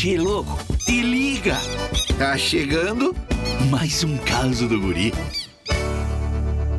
Che, louco, te liga! Tá chegando mais um caso do guri.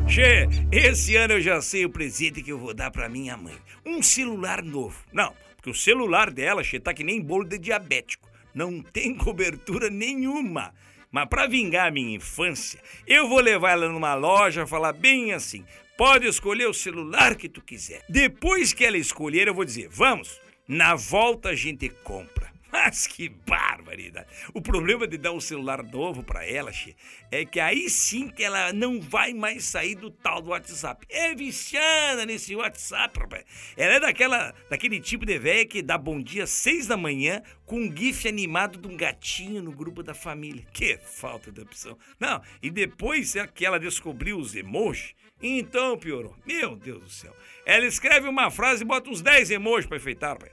Che, esse ano eu já sei o presente que eu vou dar pra minha mãe. Um celular novo. Não, porque o celular dela, che, tá que nem bolo de diabético. Não tem cobertura nenhuma. Mas pra vingar a minha infância, eu vou levar ela numa loja, falar bem assim: pode escolher o celular que tu quiser. Depois que ela escolher, eu vou dizer: vamos, na volta a gente compra. Mas que barbaridade! O problema de dar um celular novo para ela, Xê, é que aí sim que ela não vai mais sair do tal do WhatsApp. É viciada nesse WhatsApp, rapaz. Ela é daquela, daquele tipo de velha que dá bom dia às seis da manhã com um gif animado de um gatinho no grupo da família. Que falta de opção. Não, e depois que ela descobriu os emojis, então piorou. Meu Deus do céu. Ela escreve uma frase e bota uns 10 emojis para enfeitar, rapaz.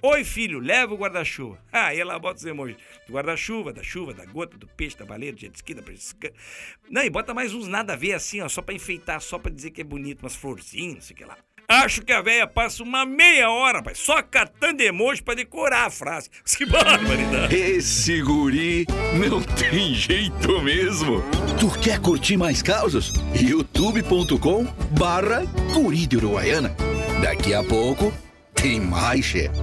Oi, filho, leva o guarda-chuva. Ah, e ela bota os emojis do guarda-chuva, da chuva, da gota, do peixe, da baleia, do jet ski, da pesca. Não, e bota mais uns nada a ver assim, ó, só pra enfeitar, só pra dizer que é bonito, umas florzinhas, não sei o que lá. Acho que a véia passa uma meia hora, pai, só catando emoji pra decorar a frase. Que barbaridade. Esse guri não tem jeito mesmo. Tu quer curtir mais causas? youtube.com barra guri de Uruguaiana. Daqui a pouco tem mais, chefe.